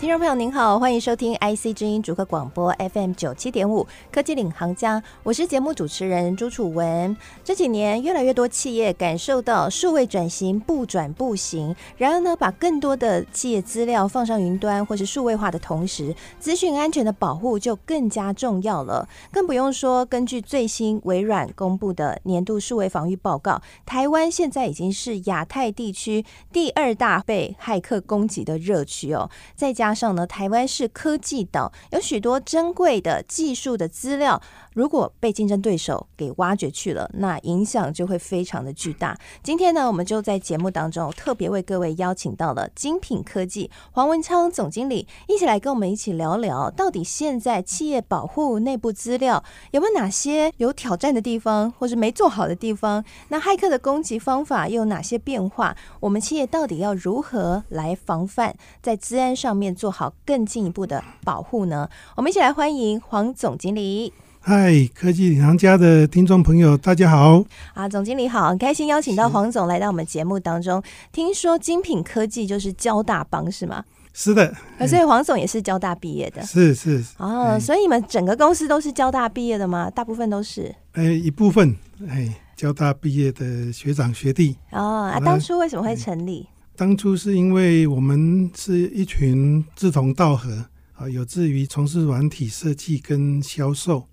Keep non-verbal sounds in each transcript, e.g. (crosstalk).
听众朋友您好，欢迎收听 IC 之音主客广播 FM 九七点五科技领航家，我是节目主持人朱楚文。这几年，越来越多企业感受到数位转型不转不行，然而呢，把更多的企业资料放上云端或是数位化的同时，资讯安全的保护就更加重要了。更不用说，根据最新微软公布的年度数位防御报告，台湾现在已经是亚太地区第二大被骇客攻击的热区哦，再加。加上呢，台湾是科技岛，有许多珍贵的技术的资料，如果被竞争对手给挖掘去了，那影响就会非常的巨大。今天呢，我们就在节目当中特别为各位邀请到了精品科技黄文昌总经理，一起来跟我们一起聊聊，到底现在企业保护内部资料有没有哪些有挑战的地方，或是没做好的地方？那骇客的攻击方法又有哪些变化？我们企业到底要如何来防范，在资安上面？做好更进一步的保护呢？我们一起来欢迎黄总经理。嗨，科技领航家的听众朋友，大家好。啊，总经理好，很开心邀请到黄总来到我们节目当中。听说精品科技就是交大帮是吗？是的，所以黄总也是交大毕业的。是是哦，所以你们整个公司都是交大毕业的吗？大部分都是。哎，一部分哎，交大毕业的学长学弟。哦，啊，当初为什么会成立？当初是因为我们是一群志同道合啊，有志于从事软体设计跟销售，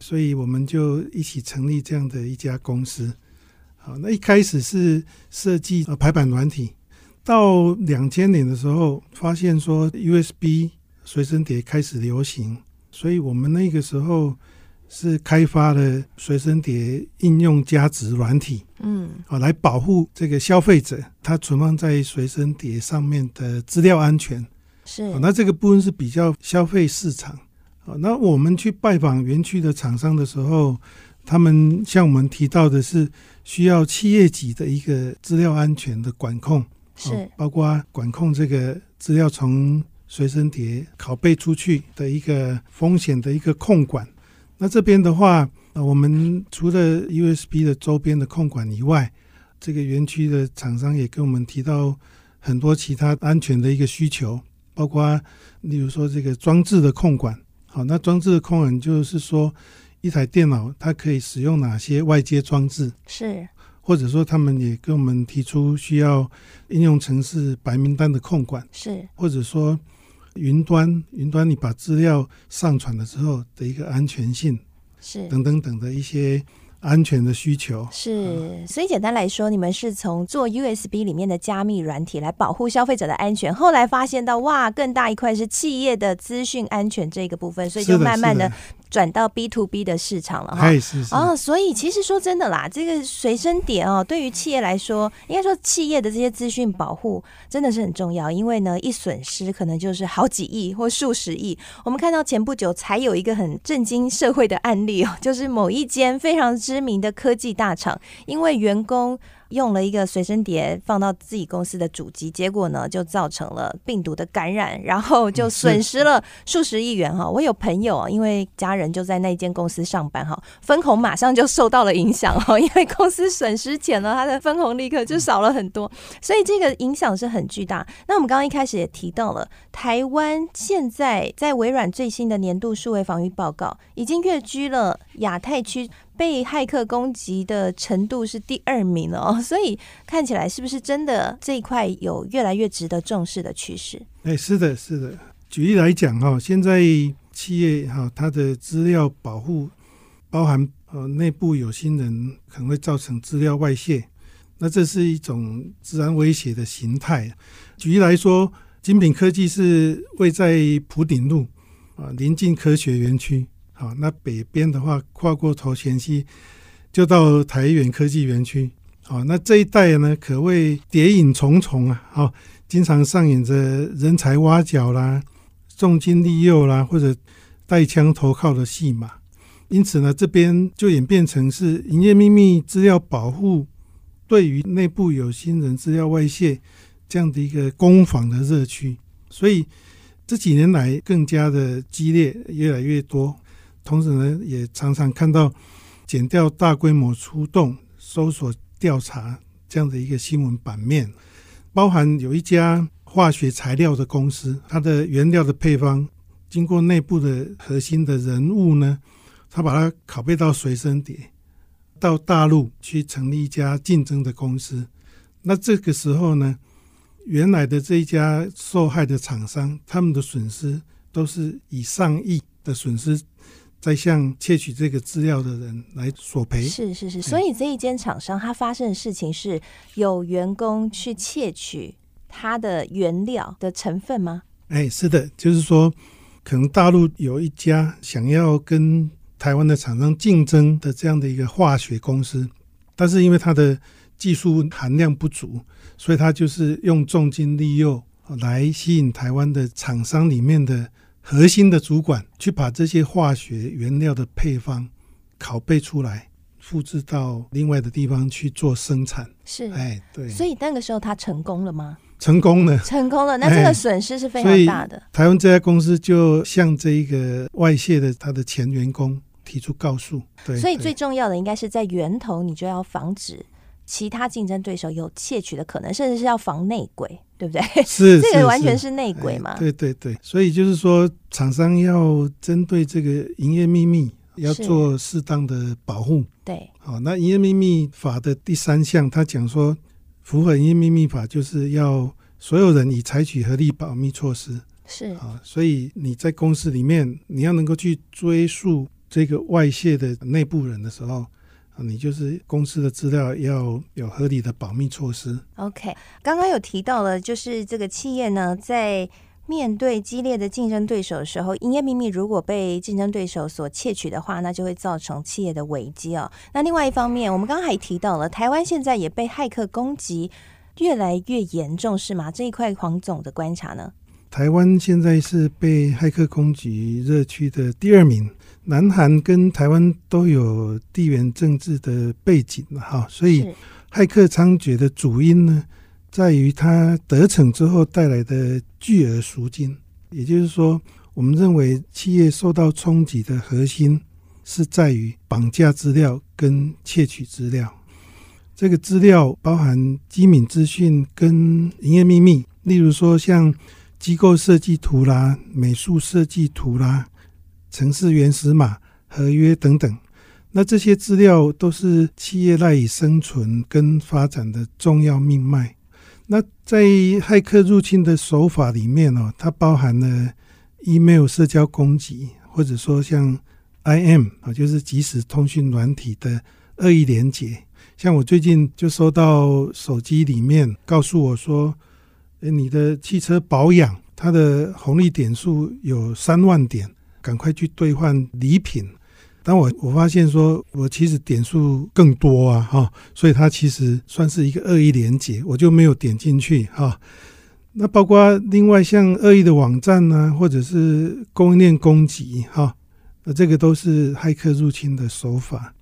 所以我们就一起成立这样的一家公司。好，那一开始是设计排版软体，到两千年的时候，发现说 USB 随身碟开始流行，所以我们那个时候。是开发了随身碟应用加值软体，嗯，啊，来保护这个消费者他存放在随身碟上面的资料安全。是，那这个部分是比较消费市场。啊，那我们去拜访园区的厂商的时候，他们向我们提到的是需要企业级的一个资料安全的管控，是，包括管控这个资料从随身碟拷贝出去的一个风险的一个控管。那这边的话，我们除了 USB 的周边的控管以外，这个园区的厂商也跟我们提到很多其他安全的一个需求，包括例如说这个装置的控管。好，那装置的控管就是说，一台电脑它可以使用哪些外接装置？是，或者说他们也跟我们提出需要应用程式白名单的控管。是，或者说。云端，云端，你把资料上传了之后的一个安全性，是等等等的一些安全的需求。是，所以简单来说，你们是从做 USB 里面的加密软体来保护消费者的安全，后来发现到哇，更大一块是企业的资讯安全这个部分，所以就慢慢的。转到 B to B 的市场了哈，哦，所以其实说真的啦，这个随身碟哦，对于企业来说，应该说企业的这些资讯保护真的是很重要，因为呢，一损失可能就是好几亿或数十亿。我们看到前不久才有一个很震惊社会的案例哦，就是某一间非常知名的科技大厂，因为员工。用了一个随身碟放到自己公司的主机，结果呢就造成了病毒的感染，然后就损失了数十亿元哈。我有朋友因为家人就在那间公司上班哈，分红马上就受到了影响哈，因为公司损失钱了，他的分红立刻就少了很多，(laughs) 所以这个影响是很巨大。那我们刚刚一开始也提到了，台湾现在在微软最新的年度数位防御报告，已经跃居了亚太区。被骇客攻击的程度是第二名哦，(laughs) 所以看起来是不是真的这一块有越来越值得重视的趋势？哎，是的，是的。举例来讲哈，现在企业哈，它的资料保护包含呃内部有心人可能会造成资料外泄，那这是一种资安威胁的形态。举例来说，精品科技是位在埔顶路啊，临近科学园区。好，那北边的话，跨过头前溪就到台元科技园区。好，那这一带呢，可谓谍影重重啊！好，经常上演着人才挖角啦、重金利诱啦，或者带枪投靠的戏码。因此呢，这边就演变成是营业秘密资料保护，对于内部有心人资料外泄这样的一个攻防的热区。所以。这几年来更加的激烈，越来越多。同时呢，也常常看到减掉大规模出动、搜索调查这样的一个新闻版面。包含有一家化学材料的公司，它的原料的配方经过内部的核心的人物呢，他把它拷贝到随身碟，到大陆去成立一家竞争的公司。那这个时候呢，原来的这一家受害的厂商，他们的损失都是以上亿的损失，在向窃取这个资料的人来索赔。是是是，所以这一间厂商，它发生的事情是有员工去窃取它的原料的成分吗？哎，是的，就是说，可能大陆有一家想要跟台湾的厂商竞争的这样的一个化学公司，但是因为它的技术含量不足。所以它就是用重金利诱来吸引台湾的厂商里面的核心的主管，去把这些化学原料的配方拷贝出来，复制到另外的地方去做生产。是，哎，对。所以那个时候他成功了吗？成功了，成功了。那这个损失是非常大的。台湾这家公司就向这一个外泄的他的前员工提出告诉。对，所以最重要的应该是在源头，你就要防止。其他竞争对手有窃取的可能，甚至是要防内鬼，对不对？是 (laughs) 这个完全是内鬼嘛？对对对，所以就是说，厂商要针对这个营业秘密要做适当的保护。对，好，那营业秘密法的第三项，他讲说，符合营业秘密法就是要所有人已采取合理保密措施。是啊，所以你在公司里面，你要能够去追溯这个外泄的内部人的时候。你就是公司的资料要有合理的保密措施。OK，刚刚有提到了，就是这个企业呢，在面对激烈的竞争对手的时候，营业秘密如果被竞争对手所窃取的话，那就会造成企业的危机哦。那另外一方面，我们刚刚还提到了，台湾现在也被骇客攻击越来越严重，是吗？这一块黄总的观察呢？台湾现在是被骇客攻击热区的第二名。南韩跟台湾都有地缘政治的背景哈，所以骇客猖獗的主因呢，在于他得逞之后带来的巨额赎金。也就是说，我们认为企业受到冲击的核心是在于绑架资料跟窃取资料。这个资料包含机敏资讯跟营业秘密，例如说像机构设计图啦、美术设计图啦。城市原始码、合约等等，那这些资料都是企业赖以生存跟发展的重要命脉。那在骇客入侵的手法里面哦，它包含了 email 社交攻击，或者说像 IM 啊，就是即时通讯软体的恶意连结。像我最近就收到手机里面告诉我说，诶，你的汽车保养，它的红利点数有三万点。赶快去兑换礼品，但我我发现说，我其实点数更多啊，哈，所以它其实算是一个恶意连接，我就没有点进去哈。那包括另外像恶意的网站呢、或者是供应链攻击哈，那这个都是骇客入侵的手法。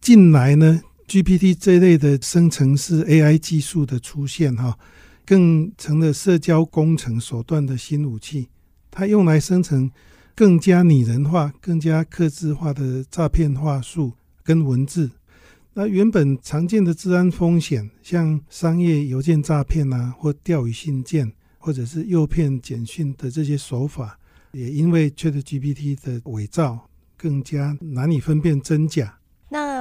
近来呢，GPT 这类的生成式 AI 技术的出现哈，更成了社交工程手段的新武器，它用来生成。更加拟人化、更加客制化的诈骗话术跟文字，那原本常见的治安风险，像商业邮件诈骗啊，或钓鱼信件，或者是诱骗简讯的这些手法，也因为 ChatGPT 的伪造，更加难以分辨真假。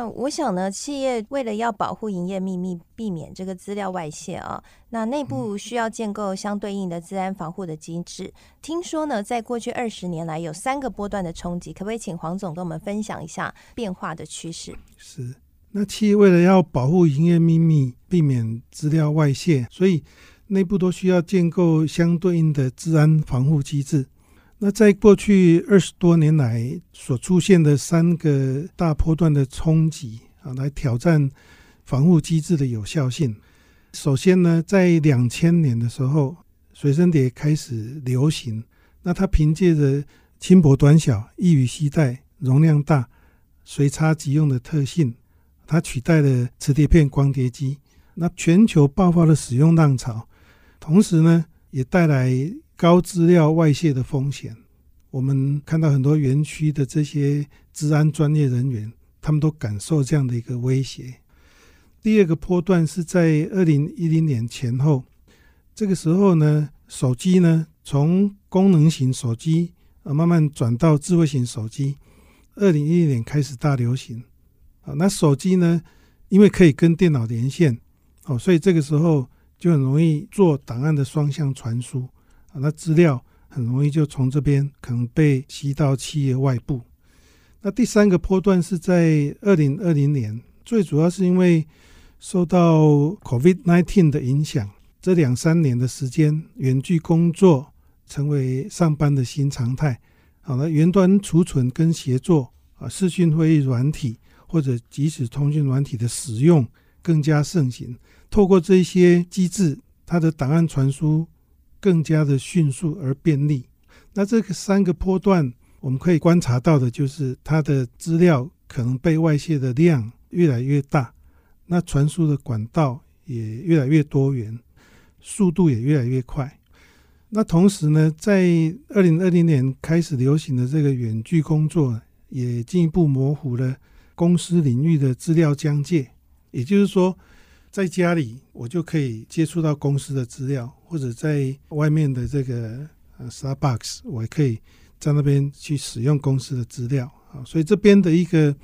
那我想呢，企业为了要保护营业秘密，避免这个资料外泄啊，那内部需要建构相对应的治安防护的机制。听说呢，在过去二十年来有三个波段的冲击，可不可以请黄总跟我们分享一下变化的趋势？是，那企业为了要保护营业秘密，避免资料外泄，所以内部都需要建构相对应的治安防护机制。那在过去二十多年来所出现的三个大波段的冲击啊，来挑战防护机制的有效性。首先呢，在两千年的时候，随身碟开始流行。那它凭借着轻薄短小、易于携带、容量大、随插即用的特性，它取代了磁碟片、光碟机。那全球爆发了使用浪潮，同时呢，也带来高资料外泄的风险。我们看到很多园区的这些治安专业人员，他们都感受这样的一个威胁。第二个波段是在二零一零年前后，这个时候呢，手机呢从功能型手机啊慢慢转到智慧型手机，二零一零年开始大流行啊。那手机呢，因为可以跟电脑连线，哦，所以这个时候就很容易做档案的双向传输啊，那资料很容易就从这边可能被吸到企业外部。那第三个波段是在二零二零年，最主要是因为受到 COVID-19 的影响，这两三年的时间，远距工作成为上班的新常态。好了，云端储存跟协作啊，视讯会议软体或者即时通讯软体的使用更加盛行。透过这些机制，它的档案传输更加的迅速而便利。那这个三个波段。我们可以观察到的就是，它的资料可能被外泄的量越来越大，那传输的管道也越来越多元，速度也越来越快。那同时呢，在二零二零年开始流行的这个远距工作，也进一步模糊了公司领域的资料疆界。也就是说，在家里我就可以接触到公司的资料，或者在外面的这个呃 Starbucks，我也可以。在那边去使用公司的资料啊，所以这边的一个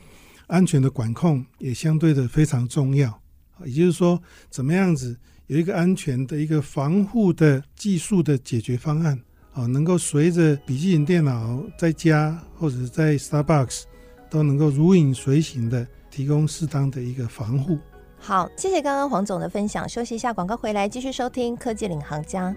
安全的管控也相对的非常重要啊。也就是说，怎么样子有一个安全的一个防护的技术的解决方案啊，能够随着笔记本电脑在家或者在 Starbucks 都能够如影随形的提供适当的一个防护。好，谢谢刚刚黄总的分享。休息一下，广告回来继续收听科技领航家。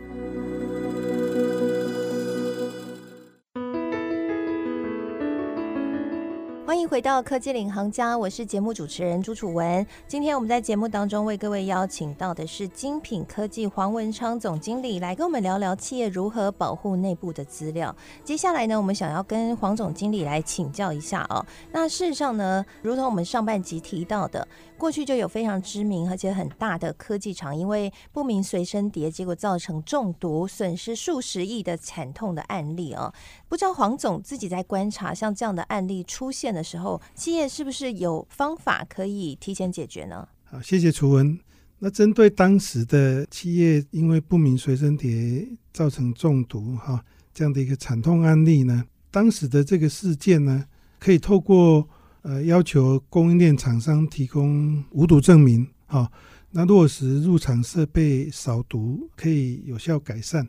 回到科技领航家，我是节目主持人朱楚文。今天我们在节目当中为各位邀请到的是精品科技黄文昌总经理，来跟我们聊聊企业如何保护内部的资料。接下来呢，我们想要跟黄总经理来请教一下哦。那事实上呢，如同我们上半集提到的，过去就有非常知名而且很大的科技厂，因为不明随身碟，结果造成中毒，损失数十亿的惨痛的案例哦。不知道黄总自己在观察像这样的案例出现的时候，企业是不是有方法可以提前解决呢？好，谢谢楚文。那针对当时的企业因为不明随身碟造成中毒哈这样的一个惨痛案例呢，当时的这个事件呢，可以透过呃要求供应链厂商提供无毒证明，哈，那落实入厂设备扫毒，可以有效改善。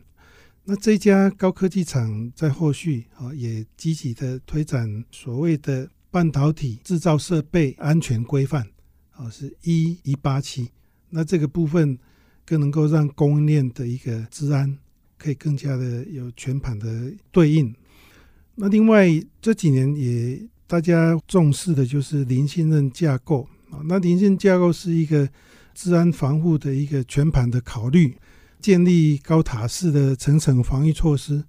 那这家高科技厂在后续啊，也积极的推展所谓的半导体制造设备安全规范，啊，是一一八七。那这个部分更能够让供应链的一个治安可以更加的有全盘的对应。那另外这几年也大家重视的就是零信任架构啊，那零信任架构是一个治安防护的一个全盘的考虑。建立高塔式的层层防御措施，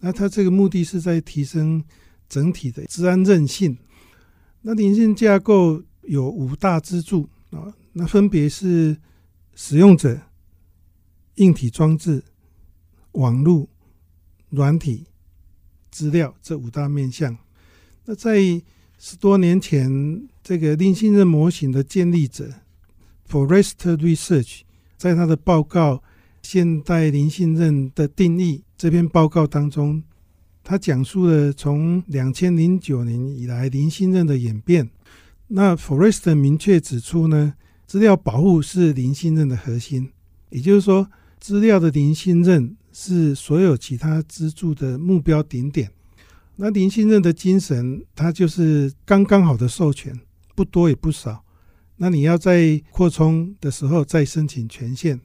那它这个目的是在提升整体的治安韧性。那零件架构有五大支柱啊，那分别是使用者、硬体装置、网络、软体、资料这五大面向。那在十多年前，这个零信任模型的建立者 Forest Research 在他的报告。现代零信任的定义这篇报告当中，他讲述了从两千零九年以来零信任的演变。那 Forest 明确指出呢，资料保护是零信任的核心，也就是说，资料的零信任是所有其他支柱的目标顶点。那零信任的精神，它就是刚刚好的授权，不多也不少。那你要在扩充的时候再申请权限。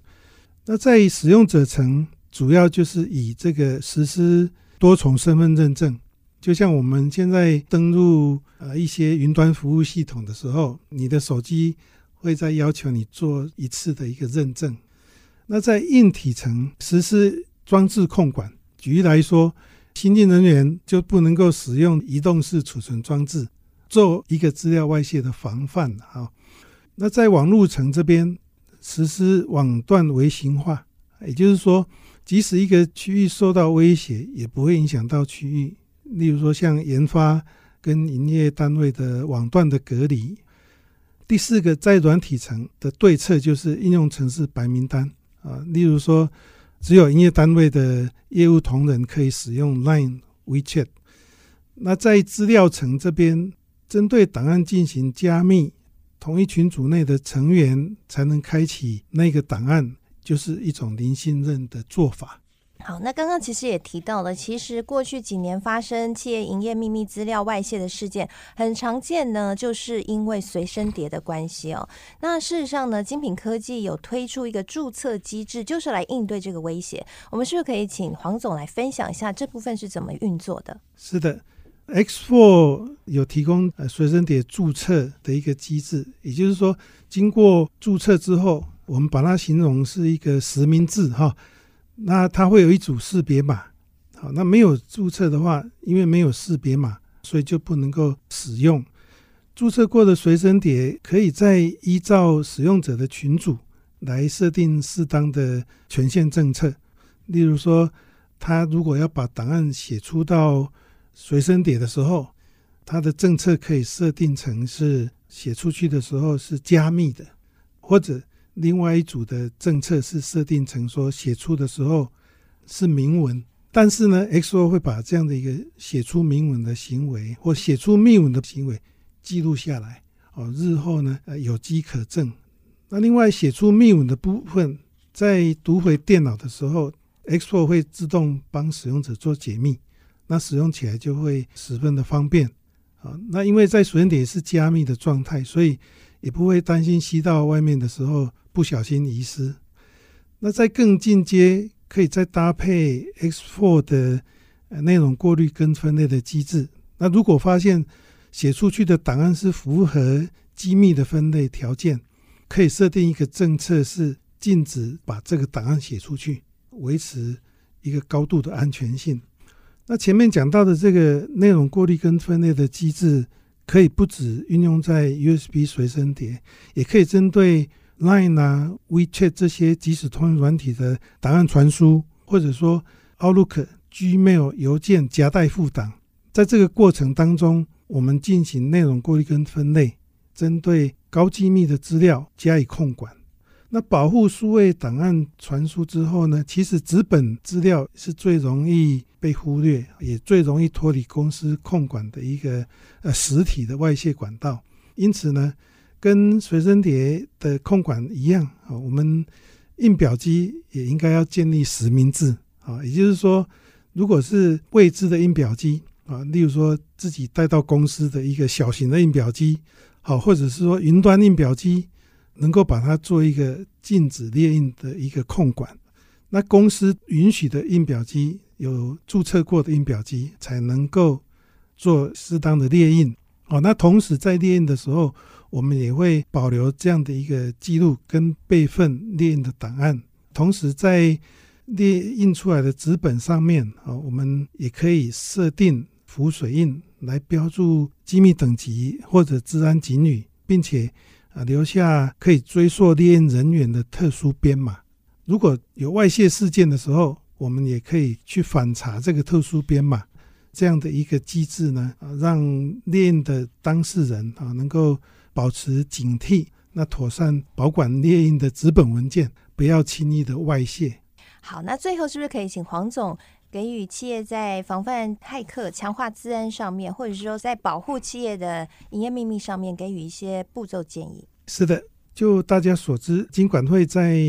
那在使用者层，主要就是以这个实施多重身份认证，就像我们现在登录呃一些云端服务系统的时候，你的手机会在要求你做一次的一个认证。那在硬体层实施装置控管，举例来说，新进人员就不能够使用移动式储存装置，做一个资料外泄的防范。好，那在网络层这边。实施网段微型化，也就是说，即使一个区域受到威胁，也不会影响到区域。例如说，像研发跟营业单位的网段的隔离。第四个，在软体层的对策就是应用程式白名单啊，例如说，只有营业单位的业务同仁可以使用 Line、WeChat。那在资料层这边，针对档案进行加密，同一群组内的成员才能开启那个档案，就是一种零信任的做法。好，那刚刚其实也提到了，其实过去几年发生企业营业秘密资料外泄的事件，很常见呢，就是因为随身碟的关系哦。那事实上呢，精品科技有推出一个注册机制，就是来应对这个威胁。我们是不是可以请黄总来分享一下这部分是怎么运作的？是的，X4 有提供呃随身碟注册的一个机制，也就是说，经过注册之后，我们把它形容是一个实名制哈。那它会有一组识别码，好，那没有注册的话，因为没有识别码，所以就不能够使用。注册过的随身碟可以再依照使用者的群组来设定适当的权限政策。例如说，他如果要把档案写出到随身碟的时候，它的政策可以设定成是写出去的时候是加密的，或者。另外一组的政策是设定成说，写出的时候是明文，但是呢，XO 会把这样的一个写出明文的行为或写出密文的行为记录下来，哦，日后呢，呃，有机可证。那另外写出密文的部分，在读回电脑的时候，XO 会自动帮使用者做解密，那使用起来就会十分的方便。啊，那因为在随身碟是加密的状态，所以也不会担心吸到外面的时候。不小心遗失，那在更进阶，可以再搭配 X4 的内容过滤跟分类的机制。那如果发现写出去的档案是符合机密的分类条件，可以设定一个政策，是禁止把这个档案写出去，维持一个高度的安全性。那前面讲到的这个内容过滤跟分类的机制，可以不只运用在 USB 随身碟，也可以针对。Line 啊，WeChat 这些即时通讯软体的档案传输，或者说 Outlook、Gmail 邮件夹带附档，在这个过程当中，我们进行内容过滤跟分类，针对高机密的资料加以控管。那保护数位档案传输之后呢，其实纸本资料是最容易被忽略，也最容易脱离公司控管的一个呃实体的外泄管道。因此呢。跟随身碟的控管一样啊，我们印表机也应该要建立实名制啊。也就是说，如果是未知的印表机啊，例如说自己带到公司的一个小型的印表机，好，或者是说云端印表机，能够把它做一个禁止列印的一个控管。那公司允许的印表机，有注册过的印表机，才能够做适当的列印。哦，那同时在列印的时候，我们也会保留这样的一个记录跟备份列印的档案。同时，在列印出来的纸本上面，啊，我们也可以设定浮水印来标注机密等级或者治安警语，并且啊留下可以追溯列印人员的特殊编码。如果有外泄事件的时候，我们也可以去反查这个特殊编码。这样的一个机制呢，啊，让列印的当事人啊能够保持警惕，那妥善保管列印的纸本文件，不要轻易的外泄。好，那最后是不是可以请黄总给予企业在防范骇客、强化治安上面，或者是说在保护企业的营业秘密上面，给予一些步骤建议？是的，就大家所知，金管会在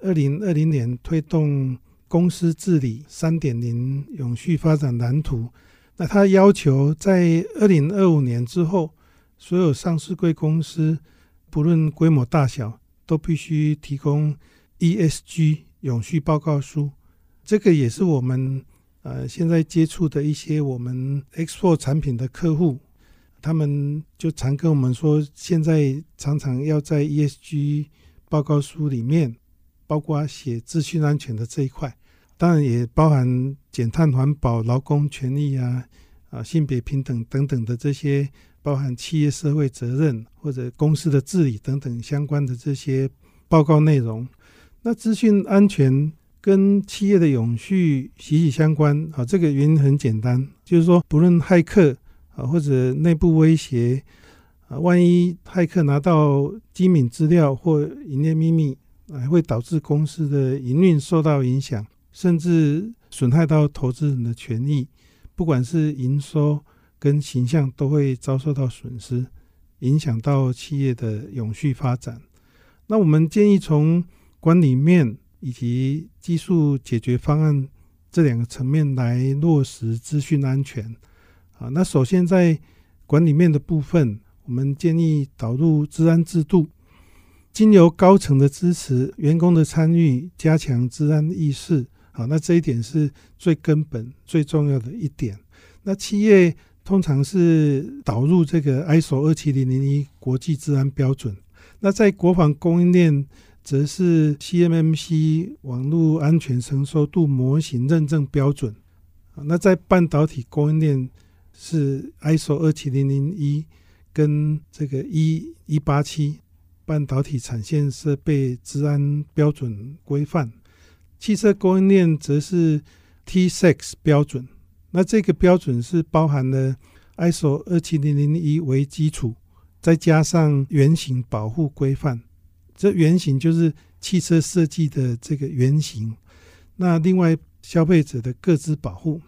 二零二零年推动。公司治理三点零永续发展蓝图，那他要求在二零二五年之后，所有上市贵公司不论规模大小，都必须提供 ESG 永续报告书。这个也是我们呃现在接触的一些我们 X4 产品的客户，他们就常跟我们说，现在常常要在 ESG 报告书里面。包括写资讯安全的这一块，当然也包含减碳环保、劳工权益啊、啊性别平等等等的这些，包含企业社会责任或者公司的治理等等相关的这些报告内容。那资讯安全跟企业的永续息息相关啊。这个原因很简单，就是说，不论骇客啊或者内部威胁啊，万一骇客拿到机敏资料或营业秘密，还会导致公司的营运受到影响，甚至损害到投资人的权益，不管是营收跟形象都会遭受到损失，影响到企业的永续发展。那我们建议从管理面以及技术解决方案这两个层面来落实资讯安全。啊，那首先在管理面的部分，我们建议导入治安制度，经由高层的支持、员工的参与，加强治安意识。好，那这一点是最根本、最重要的一点。那企业通常是导入这个 ISO 二七零零一国际治安标准。那在国防供应链，则是 CMMC 网络安全成熟度模型认证标准。那在半导体供应链是 ISO 二七零零一跟这个一一八七半导体产线设备治安标准规范。汽车供应链则是 T6 标准。那这个标准是包含了 ISO 二七零零一为基础。再加上原型保护规范，这原型就是汽车设计的这个原型。那另外消费者的各自保护，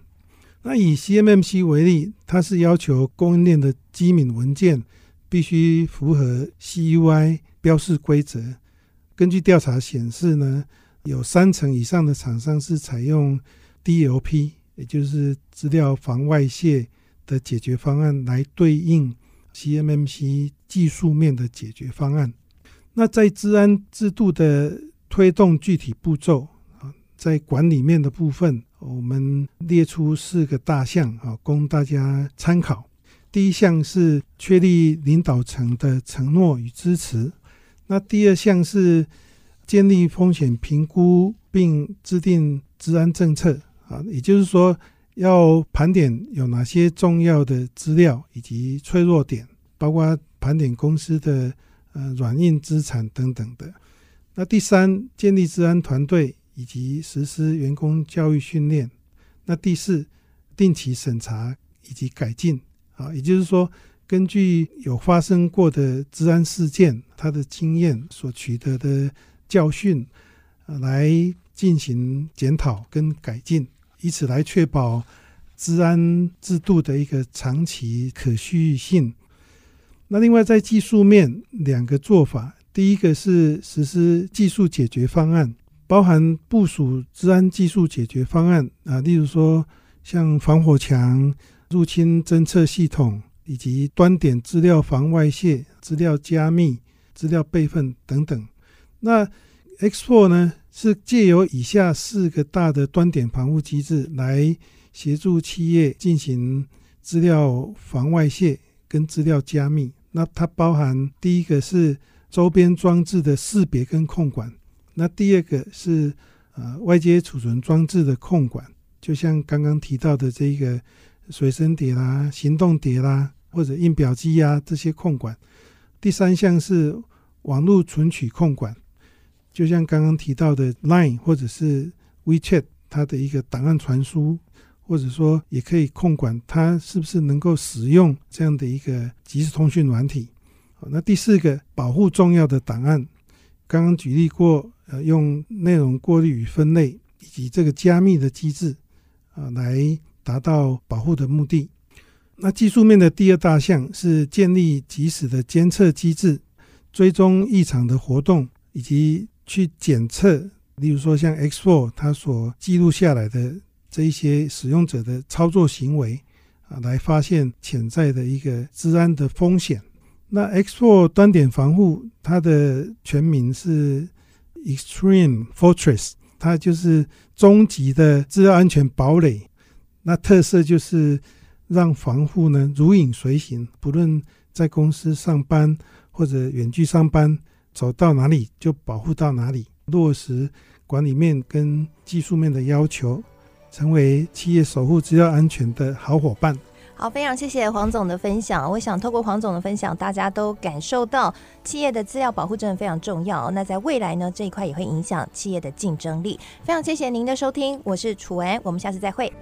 那以 CMMC 为例，它是要求供应链的机敏文件必须符合 CUI 标示规则。根据调查显示呢，有三成以上的厂商是采用 DLP，也就是资料防外泄的解决方案来对应。CMMC 技术面的解决方案。那在治安制度的推动具体步骤啊，在管理面的部分，我们列出四个大项啊，供大家参考。第一项是确立领导层的承诺与支持。那第二项是建立风险评估并制定治安政策啊，也就是说。要盘点有哪些重要的资料以及脆弱点，包括盘点公司的呃软硬资产等等的。那第三，建立治安团队以及实施员工教育训练。那第四，定期审查以及改进。啊，也就是说，根据有发生过的治安事件，他的经验所取得的教训，来进行检讨跟改进。以此来确保治安制度的一个长期可续性。那另外在技术面，两个做法，第一个是实施技术解决方案，包含部署治安技术解决方案啊，例如说像防火墙、入侵侦测系统，以及端点资料防外泄、资料加密、资料备份等等。那 X4 呢？是借由以下四个大的端点防护机制来协助企业进行资料防外泄跟资料加密。那它包含第一个是周边装置的识别跟控管，那第二个是呃外接储存装置的控管，就像刚刚提到的这个随身碟啦、行动碟啦或者印表机啊这些控管。第三项是网络存取控管。就像刚刚提到的 Line 或者是 WeChat，它的一个档案传输，或者说也可以控管它是不是能够使用这样的一个即时通讯软体。好，那第四个保护重要的档案，刚刚举例过，呃，用内容过滤与分类以及这个加密的机制啊，来达到保护的目的。那技术面的第二大项是建立及时的监测机制，追踪异常的活动以及。去检测，例如说像 X4 它所记录下来的这一些使用者的操作行为啊，来发现潜在的一个治安的风险。那 X4 端点防护它的全名是 Extreme Fortress，它就是终极的资料安全堡垒。那特色就是让防护呢如影随形，不论在公司上班或者远距上班。走到哪里就保护到哪里，落实管理面跟技术面的要求，成为企业守护资料安全的好伙伴。好，非常谢谢黄总的分享。我想透过黄总的分享，大家都感受到企业的资料保护真的非常重要。那在未来呢，这一块也会影响企业的竞争力。非常谢谢您的收听，我是楚文，我们下次再会。